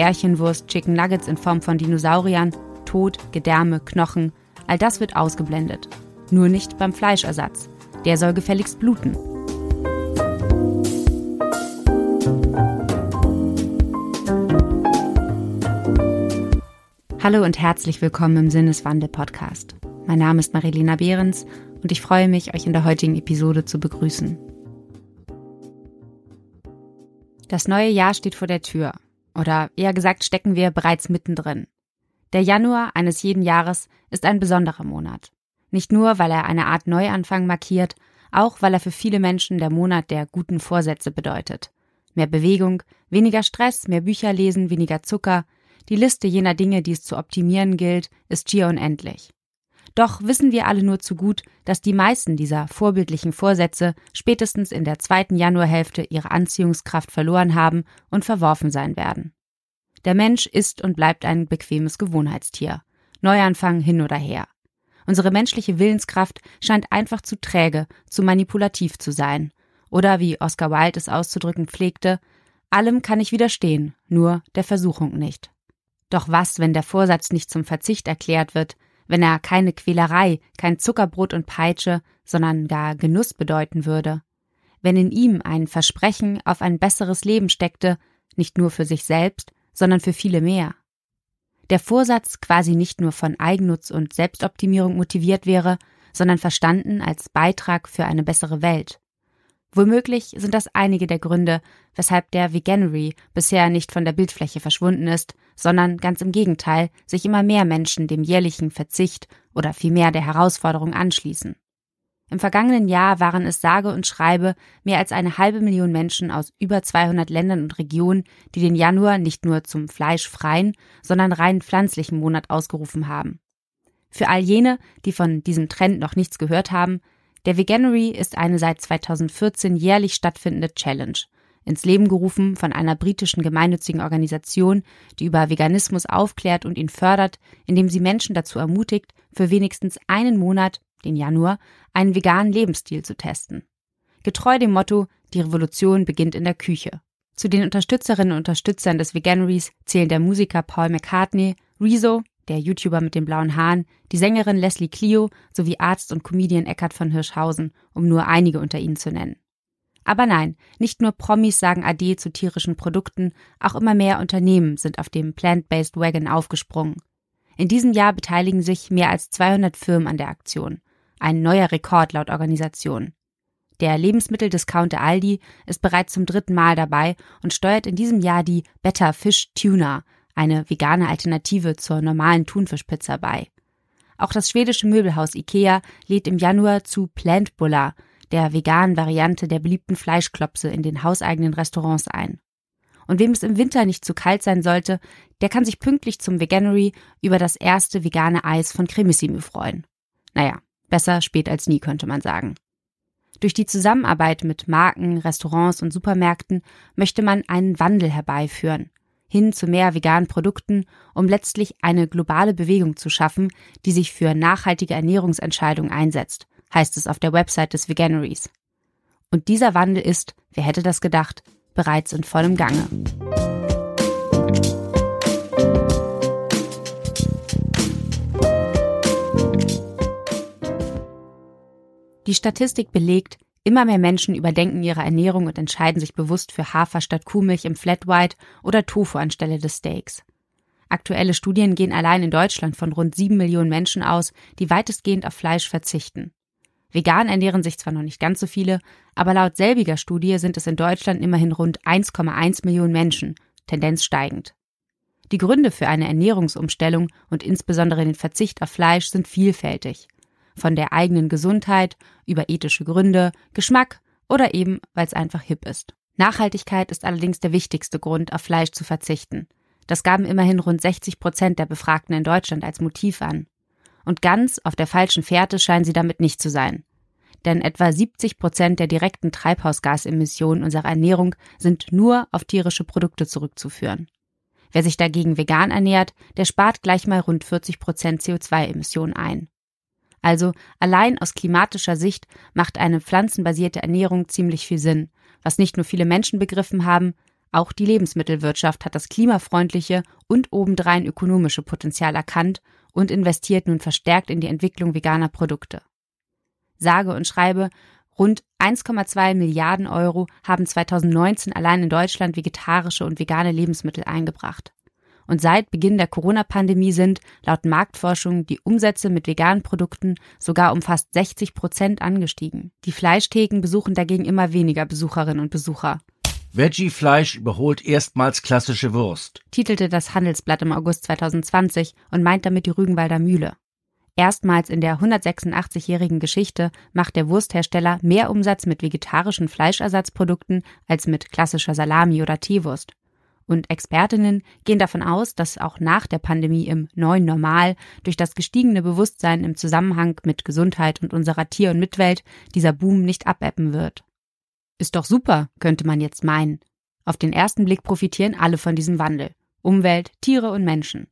Bärchenwurst, Chicken Nuggets in Form von Dinosauriern, Tod, Gedärme, Knochen, all das wird ausgeblendet. Nur nicht beim Fleischersatz. Der soll gefälligst bluten. Hallo und herzlich willkommen im Sinneswandel-Podcast. Mein Name ist Marilena Behrens und ich freue mich, euch in der heutigen Episode zu begrüßen. Das neue Jahr steht vor der Tür. Oder eher gesagt stecken wir bereits mittendrin. Der Januar eines jeden Jahres ist ein besonderer Monat. Nicht nur, weil er eine Art Neuanfang markiert, auch weil er für viele Menschen der Monat der guten Vorsätze bedeutet. Mehr Bewegung, weniger Stress, mehr Bücher lesen, weniger Zucker. Die Liste jener Dinge, die es zu optimieren gilt, ist schier unendlich. Doch wissen wir alle nur zu gut, dass die meisten dieser vorbildlichen Vorsätze spätestens in der zweiten Januarhälfte ihre Anziehungskraft verloren haben und verworfen sein werden. Der Mensch ist und bleibt ein bequemes Gewohnheitstier. Neuanfang hin oder her. Unsere menschliche Willenskraft scheint einfach zu träge, zu manipulativ zu sein. Oder wie Oscar Wilde es auszudrücken pflegte, allem kann ich widerstehen, nur der Versuchung nicht. Doch was, wenn der Vorsatz nicht zum Verzicht erklärt wird, wenn er keine Quälerei, kein Zuckerbrot und Peitsche, sondern gar Genuss bedeuten würde, wenn in ihm ein Versprechen auf ein besseres Leben steckte, nicht nur für sich selbst, sondern für viele mehr. Der Vorsatz quasi nicht nur von Eigennutz und Selbstoptimierung motiviert wäre, sondern verstanden als Beitrag für eine bessere Welt. Womöglich sind das einige der Gründe, weshalb der Veganery bisher nicht von der Bildfläche verschwunden ist, sondern ganz im Gegenteil sich immer mehr Menschen dem jährlichen Verzicht oder vielmehr der Herausforderung anschließen. Im vergangenen Jahr waren es sage und schreibe mehr als eine halbe Million Menschen aus über 200 Ländern und Regionen, die den Januar nicht nur zum fleischfreien, sondern rein pflanzlichen Monat ausgerufen haben. Für all jene, die von diesem Trend noch nichts gehört haben, der Veganuary ist eine seit 2014 jährlich stattfindende Challenge, ins Leben gerufen von einer britischen gemeinnützigen Organisation, die über Veganismus aufklärt und ihn fördert, indem sie Menschen dazu ermutigt, für wenigstens einen Monat, den Januar, einen veganen Lebensstil zu testen. Getreu dem Motto, die Revolution beginnt in der Küche. Zu den Unterstützerinnen und Unterstützern des Veganuaries zählen der Musiker Paul McCartney, Rezo, der YouTuber mit den blauen Haaren, die Sängerin Leslie Clio sowie Arzt und Comedian Eckhard von Hirschhausen, um nur einige unter ihnen zu nennen. Aber nein, nicht nur Promis sagen Ade zu tierischen Produkten, auch immer mehr Unternehmen sind auf dem Plant-Based Wagon aufgesprungen. In diesem Jahr beteiligen sich mehr als 200 Firmen an der Aktion. Ein neuer Rekord laut Organisation. Der Lebensmitteldiscounter Aldi ist bereits zum dritten Mal dabei und steuert in diesem Jahr die Better Fish Tuna, eine vegane Alternative zur normalen Thunfischpizza bei. Auch das schwedische Möbelhaus IKEA lädt im Januar zu Plant Bulla, der veganen Variante der beliebten Fleischklopse in den hauseigenen Restaurants ein. Und wem es im Winter nicht zu kalt sein sollte, der kann sich pünktlich zum Veganery über das erste vegane Eis von Cremissimo freuen. Naja, besser spät als nie, könnte man sagen. Durch die Zusammenarbeit mit Marken, Restaurants und Supermärkten möchte man einen Wandel herbeiführen hin zu mehr veganen Produkten, um letztlich eine globale Bewegung zu schaffen, die sich für nachhaltige Ernährungsentscheidungen einsetzt, heißt es auf der Website des Veganeries. Und dieser Wandel ist, wer hätte das gedacht, bereits in vollem Gange. Die Statistik belegt, Immer mehr Menschen überdenken ihre Ernährung und entscheiden sich bewusst für Hafer statt Kuhmilch im Flat White oder Tofu anstelle des Steaks. Aktuelle Studien gehen allein in Deutschland von rund sieben Millionen Menschen aus, die weitestgehend auf Fleisch verzichten. Vegan ernähren sich zwar noch nicht ganz so viele, aber laut selbiger Studie sind es in Deutschland immerhin rund 1,1 Millionen Menschen, Tendenz steigend. Die Gründe für eine Ernährungsumstellung und insbesondere den Verzicht auf Fleisch sind vielfältig von der eigenen Gesundheit über ethische Gründe, Geschmack oder eben, weil es einfach hip ist. Nachhaltigkeit ist allerdings der wichtigste Grund, auf Fleisch zu verzichten. Das gaben immerhin rund 60 Prozent der Befragten in Deutschland als Motiv an. Und ganz auf der falschen Fährte scheinen sie damit nicht zu sein. Denn etwa 70 Prozent der direkten Treibhausgasemissionen unserer Ernährung sind nur auf tierische Produkte zurückzuführen. Wer sich dagegen vegan ernährt, der spart gleich mal rund 40 Prozent CO2-Emissionen ein. Also allein aus klimatischer Sicht macht eine pflanzenbasierte Ernährung ziemlich viel Sinn, was nicht nur viele Menschen begriffen haben, Auch die Lebensmittelwirtschaft hat das klimafreundliche und obendrein ökonomische Potenzial erkannt und investiert nun verstärkt in die Entwicklung veganer Produkte. Sage und schreibe, rund 1,2 Milliarden Euro haben 2019 allein in Deutschland vegetarische und vegane Lebensmittel eingebracht. Und seit Beginn der Corona-Pandemie sind, laut Marktforschung, die Umsätze mit veganen Produkten sogar um fast 60 Prozent angestiegen. Die Fleischtheken besuchen dagegen immer weniger Besucherinnen und Besucher. Veggie-Fleisch überholt erstmals klassische Wurst, titelte das Handelsblatt im August 2020 und meint damit die Rügenwalder Mühle. Erstmals in der 186-jährigen Geschichte macht der Wursthersteller mehr Umsatz mit vegetarischen Fleischersatzprodukten als mit klassischer Salami oder Teewurst. Und Expertinnen gehen davon aus, dass auch nach der Pandemie im neuen Normal durch das gestiegene Bewusstsein im Zusammenhang mit Gesundheit und unserer Tier- und Mitwelt dieser Boom nicht abebben wird. Ist doch super, könnte man jetzt meinen. Auf den ersten Blick profitieren alle von diesem Wandel. Umwelt, Tiere und Menschen.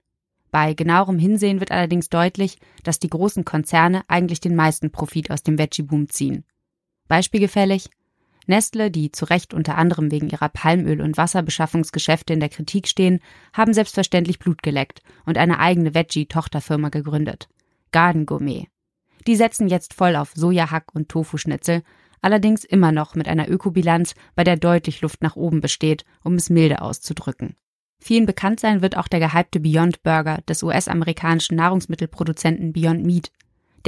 Bei genauerem Hinsehen wird allerdings deutlich, dass die großen Konzerne eigentlich den meisten Profit aus dem Veggie-Boom ziehen. Beispielgefällig Nestle, die zu Recht unter anderem wegen ihrer Palmöl- und Wasserbeschaffungsgeschäfte in der Kritik stehen, haben selbstverständlich Blut geleckt und eine eigene Veggie-Tochterfirma gegründet. Garden Gourmet. Die setzen jetzt voll auf Sojahack und Tofu-Schnitzel allerdings immer noch mit einer Ökobilanz, bei der deutlich Luft nach oben besteht, um es milde auszudrücken. Vielen bekannt sein wird auch der gehypte Beyond Burger des US-amerikanischen Nahrungsmittelproduzenten Beyond Meat.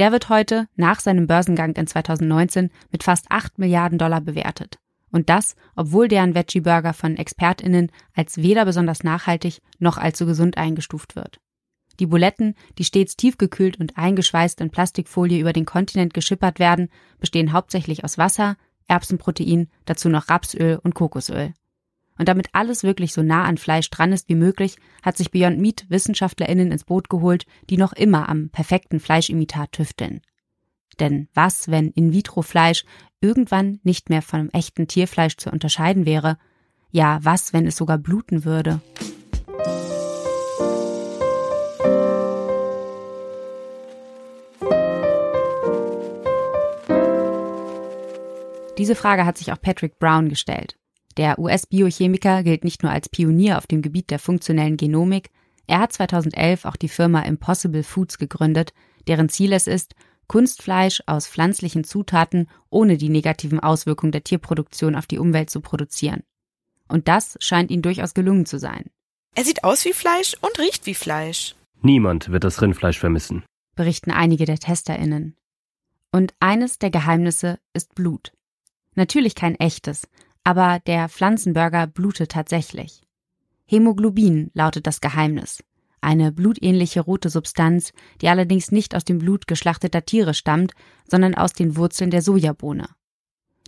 Der wird heute, nach seinem Börsengang in 2019, mit fast 8 Milliarden Dollar bewertet. Und das, obwohl deren Veggie Burger von ExpertInnen als weder besonders nachhaltig noch allzu gesund eingestuft wird. Die Buletten, die stets tiefgekühlt und eingeschweißt in Plastikfolie über den Kontinent geschippert werden, bestehen hauptsächlich aus Wasser, Erbsenprotein, dazu noch Rapsöl und Kokosöl. Und damit alles wirklich so nah an Fleisch dran ist wie möglich, hat sich Beyond Meat WissenschaftlerInnen ins Boot geholt, die noch immer am perfekten Fleischimitat tüfteln. Denn was, wenn In-vitro-Fleisch irgendwann nicht mehr von echten Tierfleisch zu unterscheiden wäre? Ja, was, wenn es sogar bluten würde? Diese Frage hat sich auch Patrick Brown gestellt. Der US-Biochemiker gilt nicht nur als Pionier auf dem Gebiet der funktionellen Genomik, er hat 2011 auch die Firma Impossible Foods gegründet, deren Ziel es ist, Kunstfleisch aus pflanzlichen Zutaten ohne die negativen Auswirkungen der Tierproduktion auf die Umwelt zu produzieren. Und das scheint ihm durchaus gelungen zu sein. Er sieht aus wie Fleisch und riecht wie Fleisch. Niemand wird das Rindfleisch vermissen, berichten einige der TesterInnen. Und eines der Geheimnisse ist Blut. Natürlich kein echtes, aber der Pflanzenburger blutet tatsächlich. Hämoglobin lautet das Geheimnis. Eine blutähnliche rote Substanz, die allerdings nicht aus dem Blut geschlachteter Tiere stammt, sondern aus den Wurzeln der Sojabohne.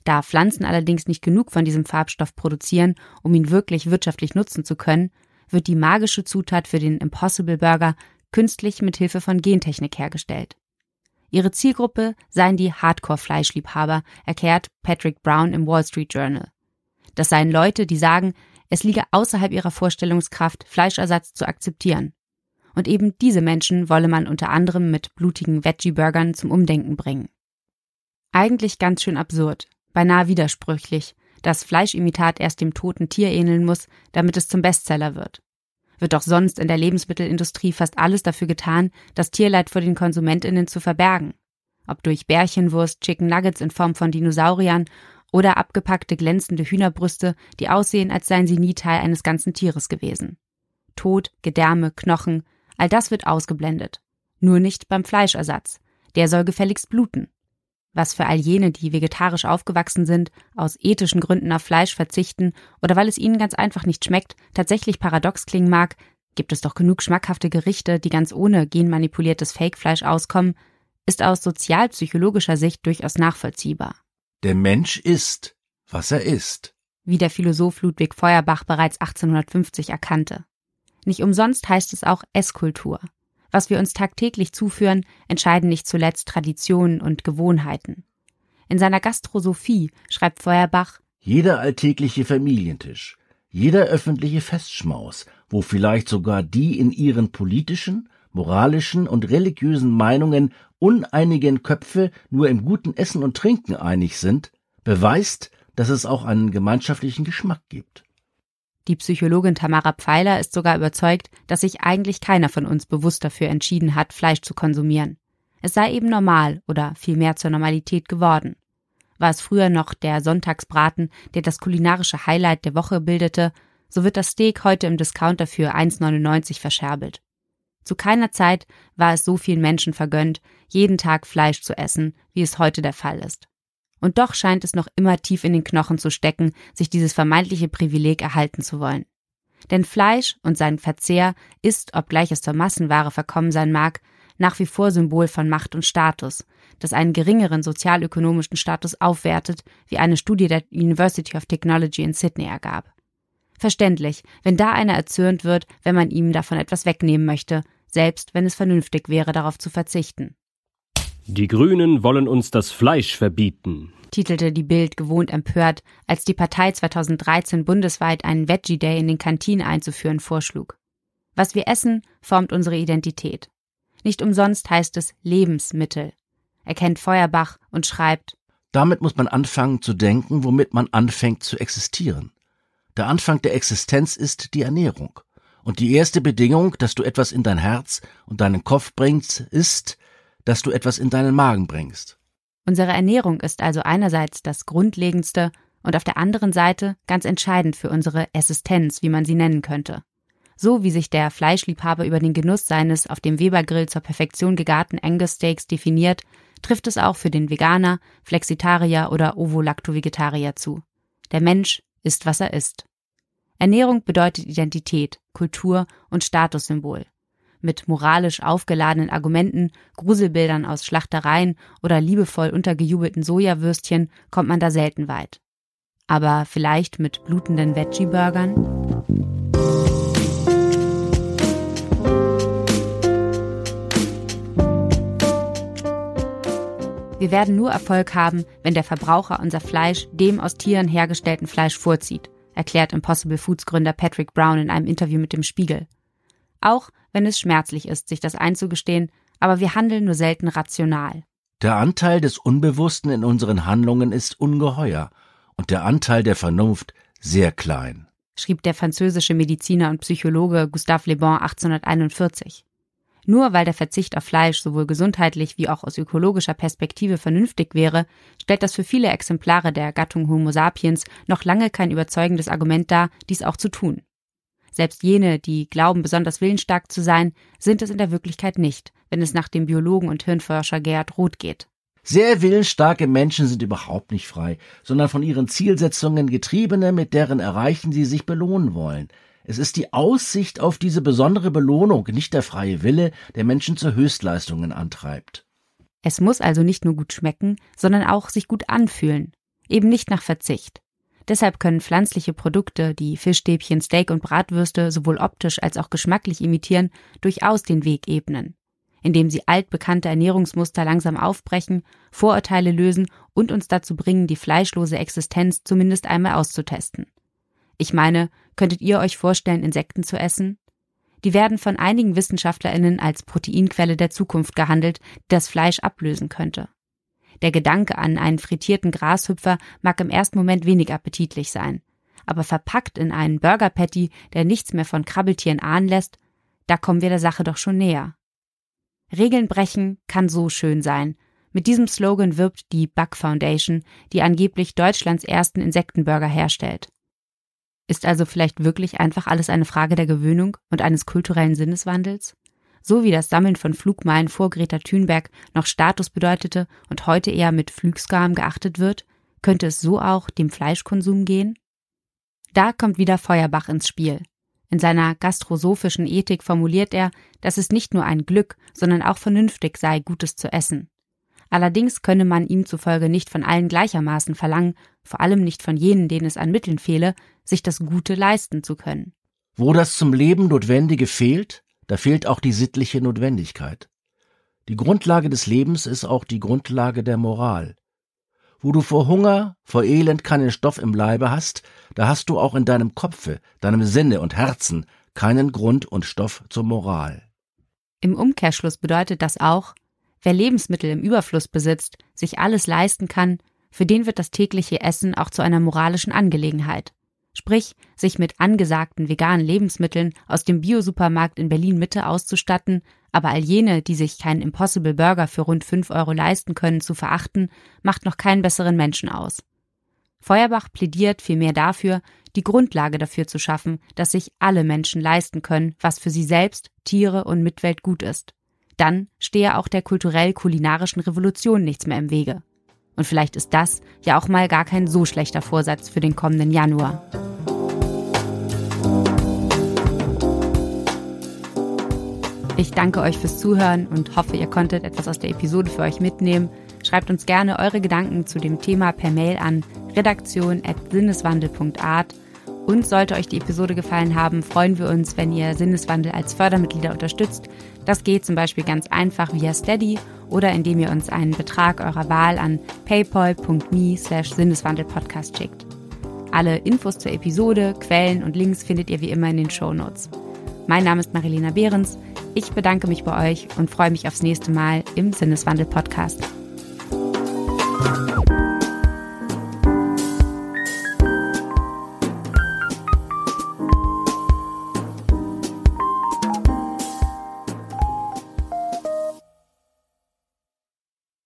Da Pflanzen allerdings nicht genug von diesem Farbstoff produzieren, um ihn wirklich wirtschaftlich nutzen zu können, wird die magische Zutat für den Impossible Burger künstlich mit Hilfe von Gentechnik hergestellt. Ihre Zielgruppe seien die Hardcore-Fleischliebhaber, erklärt Patrick Brown im Wall Street Journal. Das seien Leute, die sagen, es liege außerhalb ihrer Vorstellungskraft, Fleischersatz zu akzeptieren. Und eben diese Menschen wolle man unter anderem mit blutigen Veggie-Burgern zum Umdenken bringen. Eigentlich ganz schön absurd, beinahe widersprüchlich, dass Fleischimitat erst dem toten Tier ähneln muss, damit es zum Bestseller wird wird doch sonst in der Lebensmittelindustrie fast alles dafür getan, das Tierleid vor den KonsumentInnen zu verbergen. Ob durch Bärchenwurst, Chicken Nuggets in Form von Dinosauriern oder abgepackte glänzende Hühnerbrüste, die aussehen, als seien sie nie Teil eines ganzen Tieres gewesen. Tod, Gedärme, Knochen, all das wird ausgeblendet. Nur nicht beim Fleischersatz. Der soll gefälligst bluten was für all jene, die vegetarisch aufgewachsen sind, aus ethischen Gründen auf Fleisch verzichten oder weil es ihnen ganz einfach nicht schmeckt, tatsächlich paradox klingen mag, gibt es doch genug schmackhafte Gerichte, die ganz ohne genmanipuliertes Fake-Fleisch auskommen, ist aus sozialpsychologischer Sicht durchaus nachvollziehbar. Der Mensch isst, was er isst. Wie der Philosoph Ludwig Feuerbach bereits 1850 erkannte. Nicht umsonst heißt es auch Esskultur. Was wir uns tagtäglich zuführen, entscheiden nicht zuletzt Traditionen und Gewohnheiten. In seiner Gastrosophie schreibt Feuerbach Jeder alltägliche Familientisch, jeder öffentliche Festschmaus, wo vielleicht sogar die in ihren politischen, moralischen und religiösen Meinungen uneinigen Köpfe nur im guten Essen und Trinken einig sind, beweist, dass es auch einen gemeinschaftlichen Geschmack gibt. Die Psychologin Tamara Pfeiler ist sogar überzeugt, dass sich eigentlich keiner von uns bewusst dafür entschieden hat, Fleisch zu konsumieren. Es sei eben normal oder vielmehr zur Normalität geworden. War es früher noch der Sonntagsbraten, der das kulinarische Highlight der Woche bildete, so wird das Steak heute im Discounter für 1,99 verscherbelt. Zu keiner Zeit war es so vielen Menschen vergönnt, jeden Tag Fleisch zu essen, wie es heute der Fall ist. Und doch scheint es noch immer tief in den Knochen zu stecken, sich dieses vermeintliche Privileg erhalten zu wollen. Denn Fleisch und sein Verzehr ist, obgleich es zur Massenware verkommen sein mag, nach wie vor Symbol von Macht und Status, das einen geringeren sozialökonomischen Status aufwertet, wie eine Studie der University of Technology in Sydney ergab. Verständlich, wenn da einer erzürnt wird, wenn man ihm davon etwas wegnehmen möchte, selbst wenn es vernünftig wäre, darauf zu verzichten. Die Grünen wollen uns das Fleisch verbieten, titelte die Bild gewohnt empört, als die Partei 2013 bundesweit einen Veggie Day in den Kantinen einzuführen vorschlug. Was wir essen, formt unsere Identität. Nicht umsonst heißt es Lebensmittel. Er kennt Feuerbach und schreibt Damit muss man anfangen zu denken, womit man anfängt zu existieren. Der Anfang der Existenz ist die Ernährung. Und die erste Bedingung, dass du etwas in dein Herz und deinen Kopf bringst, ist, dass du etwas in deinen Magen bringst. Unsere Ernährung ist also einerseits das Grundlegendste und auf der anderen Seite ganz entscheidend für unsere Existenz, wie man sie nennen könnte. So wie sich der Fleischliebhaber über den Genuss seines auf dem Webergrill zur Perfektion gegarten Angus Steaks definiert, trifft es auch für den Veganer, Flexitarier oder Ovo-Lacto-Vegetarier zu. Der Mensch ist, was er ist. Ernährung bedeutet Identität, Kultur und Statussymbol. Mit moralisch aufgeladenen Argumenten, Gruselbildern aus Schlachtereien oder liebevoll untergejubelten Sojawürstchen kommt man da selten weit. Aber vielleicht mit blutenden Veggie-Burgern? Wir werden nur Erfolg haben, wenn der Verbraucher unser Fleisch dem aus Tieren hergestellten Fleisch vorzieht, erklärt Impossible Foods Gründer Patrick Brown in einem Interview mit dem Spiegel. Auch wenn es schmerzlich ist, sich das einzugestehen, aber wir handeln nur selten rational. Der Anteil des Unbewussten in unseren Handlungen ist ungeheuer und der Anteil der Vernunft sehr klein, schrieb der französische Mediziner und Psychologe Gustave Le Bon 1841. Nur weil der Verzicht auf Fleisch sowohl gesundheitlich wie auch aus ökologischer Perspektive vernünftig wäre, stellt das für viele Exemplare der Gattung Homo sapiens noch lange kein überzeugendes Argument dar, dies auch zu tun. Selbst jene, die glauben, besonders willensstark zu sein, sind es in der Wirklichkeit nicht, wenn es nach dem Biologen und Hirnforscher Gerhard Roth geht. Sehr willensstarke Menschen sind überhaupt nicht frei, sondern von ihren Zielsetzungen getriebene, mit deren Erreichen sie sich belohnen wollen. Es ist die Aussicht auf diese besondere Belohnung, nicht der freie Wille, der Menschen zu Höchstleistungen antreibt. Es muss also nicht nur gut schmecken, sondern auch sich gut anfühlen. Eben nicht nach Verzicht. Deshalb können pflanzliche Produkte, die Fischstäbchen, Steak und Bratwürste sowohl optisch als auch geschmacklich imitieren, durchaus den Weg ebnen. Indem sie altbekannte Ernährungsmuster langsam aufbrechen, Vorurteile lösen und uns dazu bringen, die fleischlose Existenz zumindest einmal auszutesten. Ich meine, könntet ihr euch vorstellen, Insekten zu essen? Die werden von einigen WissenschaftlerInnen als Proteinquelle der Zukunft gehandelt, die das Fleisch ablösen könnte. Der Gedanke an einen frittierten Grashüpfer mag im ersten Moment wenig appetitlich sein. Aber verpackt in einen Burger Patty, der nichts mehr von Krabbeltieren ahnen lässt, da kommen wir der Sache doch schon näher. Regeln brechen kann so schön sein. Mit diesem Slogan wirbt die Bug Foundation, die angeblich Deutschlands ersten Insektenburger herstellt. Ist also vielleicht wirklich einfach alles eine Frage der Gewöhnung und eines kulturellen Sinneswandels? So wie das Sammeln von Flugmeilen vor Greta Thunberg noch Status bedeutete und heute eher mit Flügskam geachtet wird, könnte es so auch dem Fleischkonsum gehen? Da kommt wieder Feuerbach ins Spiel. In seiner gastrosophischen Ethik formuliert er, dass es nicht nur ein Glück, sondern auch vernünftig sei, Gutes zu essen. Allerdings könne man ihm zufolge nicht von allen gleichermaßen verlangen, vor allem nicht von jenen, denen es an Mitteln fehle, sich das Gute leisten zu können. Wo das zum Leben Notwendige fehlt, da fehlt auch die sittliche Notwendigkeit. Die Grundlage des Lebens ist auch die Grundlage der Moral. Wo du vor Hunger, vor Elend keinen Stoff im Leibe hast, da hast du auch in deinem Kopfe, deinem Sinne und Herzen keinen Grund und Stoff zur Moral. Im Umkehrschluss bedeutet das auch, Wer Lebensmittel im Überfluss besitzt, sich alles leisten kann, für den wird das tägliche Essen auch zu einer moralischen Angelegenheit. Sprich, sich mit angesagten veganen Lebensmitteln aus dem Biosupermarkt in Berlin Mitte auszustatten, aber all jene, die sich keinen Impossible Burger für rund 5 Euro leisten können, zu verachten, macht noch keinen besseren Menschen aus. Feuerbach plädiert vielmehr dafür, die Grundlage dafür zu schaffen, dass sich alle Menschen leisten können, was für sie selbst, Tiere und Mitwelt gut ist. Dann stehe auch der kulturell-kulinarischen Revolution nichts mehr im Wege. Und vielleicht ist das ja auch mal gar kein so schlechter Vorsatz für den kommenden Januar. Ich danke euch fürs Zuhören und hoffe, ihr konntet etwas aus der Episode für euch mitnehmen. Schreibt uns gerne eure Gedanken zu dem Thema per Mail an redaktion.sinneswandel.art. Und sollte euch die Episode gefallen haben, freuen wir uns, wenn ihr Sinneswandel als Fördermitglieder unterstützt. Das geht zum Beispiel ganz einfach via Steady oder indem ihr uns einen Betrag eurer Wahl an paypal.me slash sinneswandelpodcast schickt. Alle Infos zur Episode, Quellen und Links findet ihr wie immer in den Show Notes. Mein Name ist Marilena Behrens. Ich bedanke mich bei euch und freue mich aufs nächste Mal im Sinneswandel Podcast. Thank you.